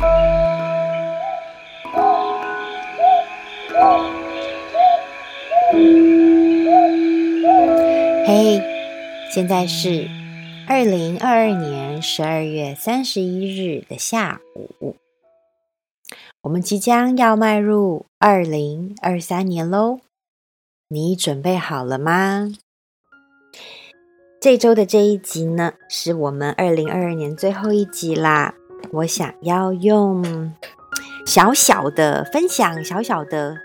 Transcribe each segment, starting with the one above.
嘿，现在是二零二二年十二月三十一日的下午，我们即将要迈入二零二三年喽。你准备好了吗？这周的这一集呢，是我们二零二二年最后一集啦。我想要用小小的分享、小小的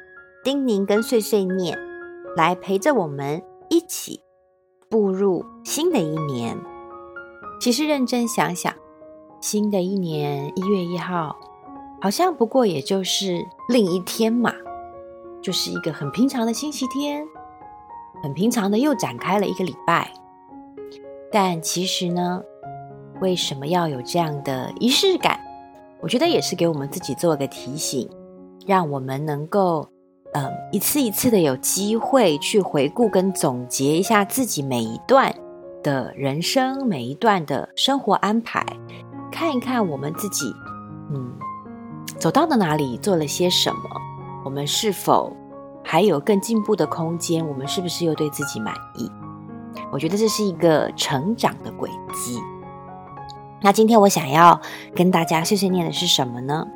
叮咛跟碎碎念，来陪着我们一起步入新的一年。其实认真想想，新的一年一月一号，好像不过也就是另一天嘛，就是一个很平常的星期天，很平常的又展开了一个礼拜。但其实呢，为什么要有这样的仪式感？我觉得也是给我们自己做个提醒，让我们能够，嗯，一次一次的有机会去回顾跟总结一下自己每一段的人生，每一段的生活安排，看一看我们自己，嗯，走到了哪里，做了些什么，我们是否还有更进步的空间？我们是不是又对自己满意？我觉得这是一个成长的轨迹。那今天我想要跟大家碎碎念的是什么呢？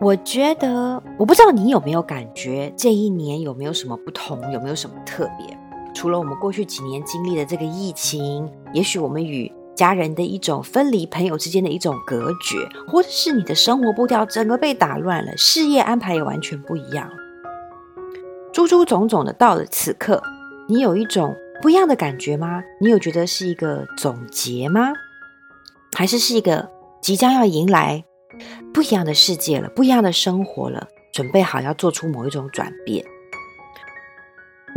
我觉得，我不知道你有没有感觉，这一年有没有什么不同，有没有什么特别？除了我们过去几年经历的这个疫情，也许我们与家人的一种分离，朋友之间的一种隔绝，或者是你的生活步调整个被打乱了，事业安排也完全不一样，诸诸种种的，到了此刻，你有一种不一样的感觉吗？你有觉得是一个总结吗？还是是一个即将要迎来不一样的世界了，不一样的生活了，准备好要做出某一种转变。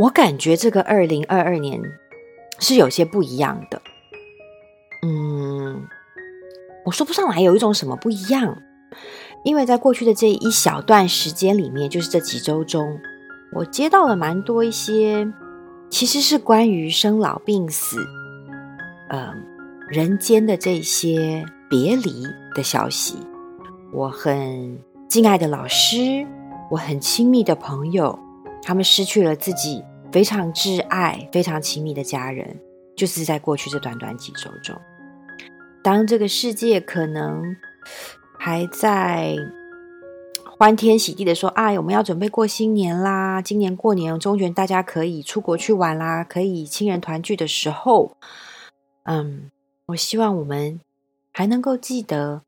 我感觉这个二零二二年是有些不一样的。嗯，我说不上来有一种什么不一样，因为在过去的这一小段时间里面，就是这几周中，我接到了蛮多一些，其实是关于生老病死，嗯。人间的这些别离的消息，我很敬爱的老师，我很亲密的朋友，他们失去了自己非常挚爱、非常亲密的家人，就是在过去这短短几周中。当这个世界可能还在欢天喜地的说：“哎，我们要准备过新年啦！今年过年中元大家可以出国去玩啦，可以亲人团聚的时候，嗯。”我希望我们还能够记得，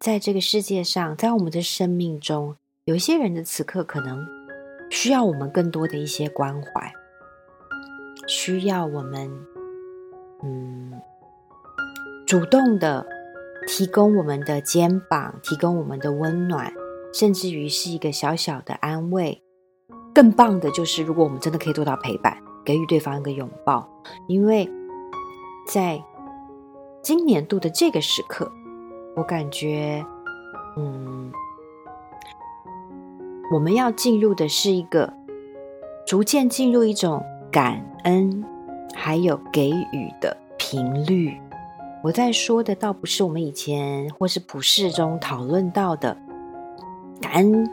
在这个世界上，在我们的生命中，有一些人的此刻可能需要我们更多的一些关怀，需要我们，嗯，主动的提供我们的肩膀，提供我们的温暖，甚至于是一个小小的安慰。更棒的就是，如果我们真的可以做到陪伴，给予对方一个拥抱，因为在。今年度的这个时刻，我感觉，嗯，我们要进入的是一个逐渐进入一种感恩还有给予的频率。我在说的倒不是我们以前或是普世中讨论到的感恩，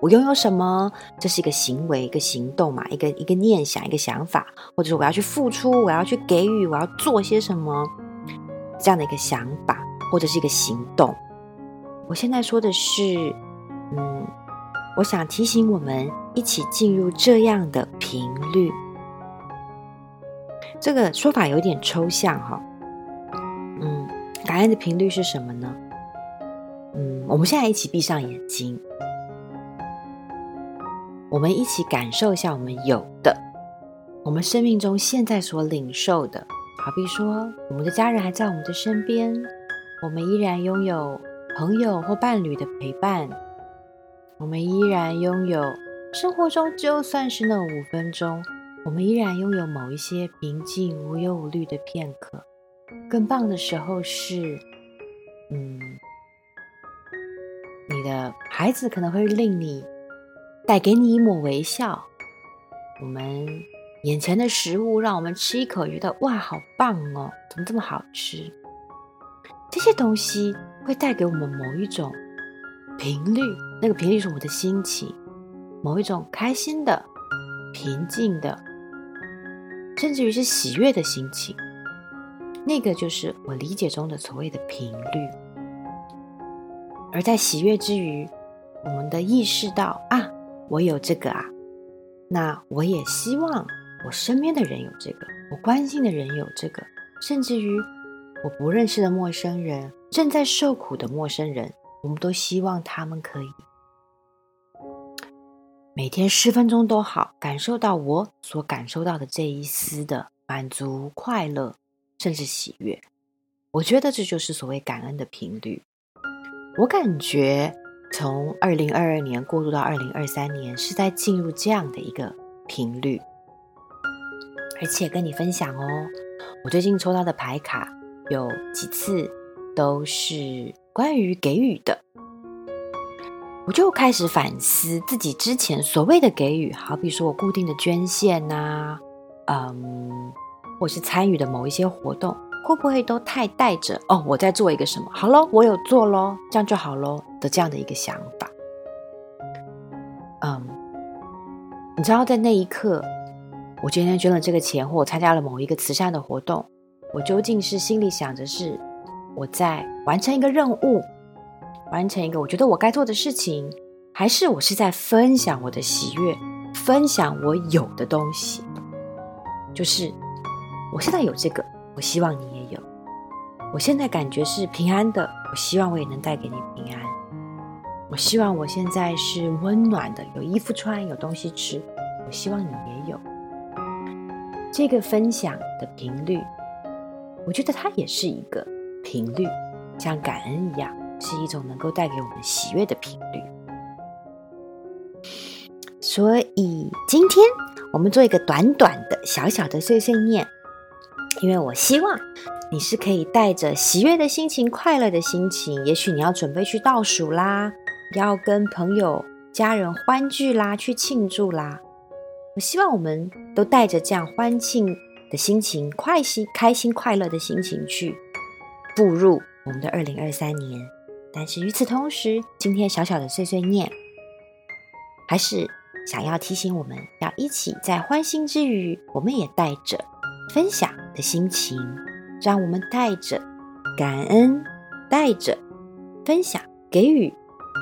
我拥有什么，这是一个行为、一个行动嘛，一个一个念想、一个想法，或者是我要去付出，我要去给予，我要做些什么。这样的一个想法，或者是一个行动。我现在说的是，嗯，我想提醒我们一起进入这样的频率。这个说法有点抽象哈。嗯，感恩的频率是什么呢？嗯，我们现在一起闭上眼睛，我们一起感受一下我们有的，我们生命中现在所领受的。好比说，我们的家人还在我们的身边，我们依然拥有朋友或伴侣的陪伴，我们依然拥有生活中就算是那五分钟，我们依然拥有某一些平静、无忧无虑的片刻。更棒的时候是，嗯，你的孩子可能会令你带给你一抹微笑。我们。眼前的食物让我们吃一口，觉得哇，好棒哦！怎么这么好吃？这些东西会带给我们某一种频率，那个频率是我们的心情，某一种开心的、平静的，甚至于是喜悦的心情。那个就是我理解中的所谓的频率。而在喜悦之余，我们的意识到啊，我有这个啊，那我也希望我身边的人有这个，我关心的人有这个，甚至于我不认识的陌生人，正在受苦的陌生人，我们都希望他们可以每天十分钟都好，感受到我所感受到的这一丝的满足、快乐，甚至喜悦。我觉得这就是所谓感恩的频率。我感觉从二零二二年过渡到二零二三年，是在进入这样的一个频率，而且跟你分享哦，我最近抽到的牌卡有几次都是关于给予的，我就开始反思自己之前所谓的给予，好比说我固定的捐献呐、啊，嗯，或是参与的某一些活动。会不会都太带着哦？我在做一个什么？好喽，我有做喽，这样就好喽的这样的一个想法。嗯，你知道，在那一刻，我今天捐了这个钱，或我参加了某一个慈善的活动，我究竟是心里想着是我在完成一个任务，完成一个我觉得我该做的事情，还是我是在分享我的喜悦，分享我有的东西？就是我现在有这个。我希望你也有。我现在感觉是平安的，我希望我也能带给你平安。我希望我现在是温暖的，有衣服穿，有东西吃。我希望你也有。这个分享的频率，我觉得它也是一个频率，像感恩一样，是一种能够带给我们喜悦的频率。所以今天我们做一个短短的、小小的碎碎念。因为我希望你是可以带着喜悦的心情、快乐的心情。也许你要准备去倒数啦，要跟朋友、家人欢聚啦，去庆祝啦。我希望我们都带着这样欢庆的心情、快心、开心、快乐的心情去步入我们的二零二三年。但是与此同时，今天小小的碎碎念，还是想要提醒我们要一起在欢欣之余，我们也带着分享的心情，让我们带着感恩，带着分享、给予、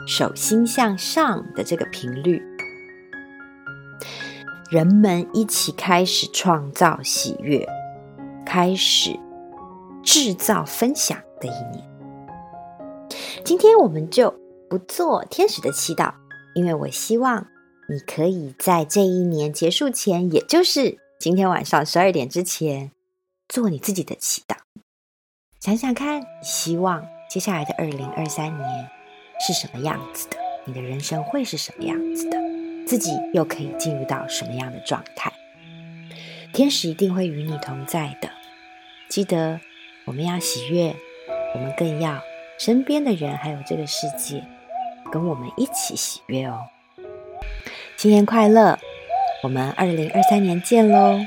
手心向上的这个频率，人们一起开始创造喜悦，开始制造分享的一年。今天我们就不做天使的祈祷，因为我希望你可以在这一年结束前，也就是今天晚上十二点之前。做你自己的祈祷，想想看，希望接下来的二零二三年是什么样子的？你的人生会是什么样子的？自己又可以进入到什么样的状态？天使一定会与你同在的。记得，我们要喜悦，我们更要身边的人还有这个世界跟我们一起喜悦哦。新年快乐！我们二零二三年见喽！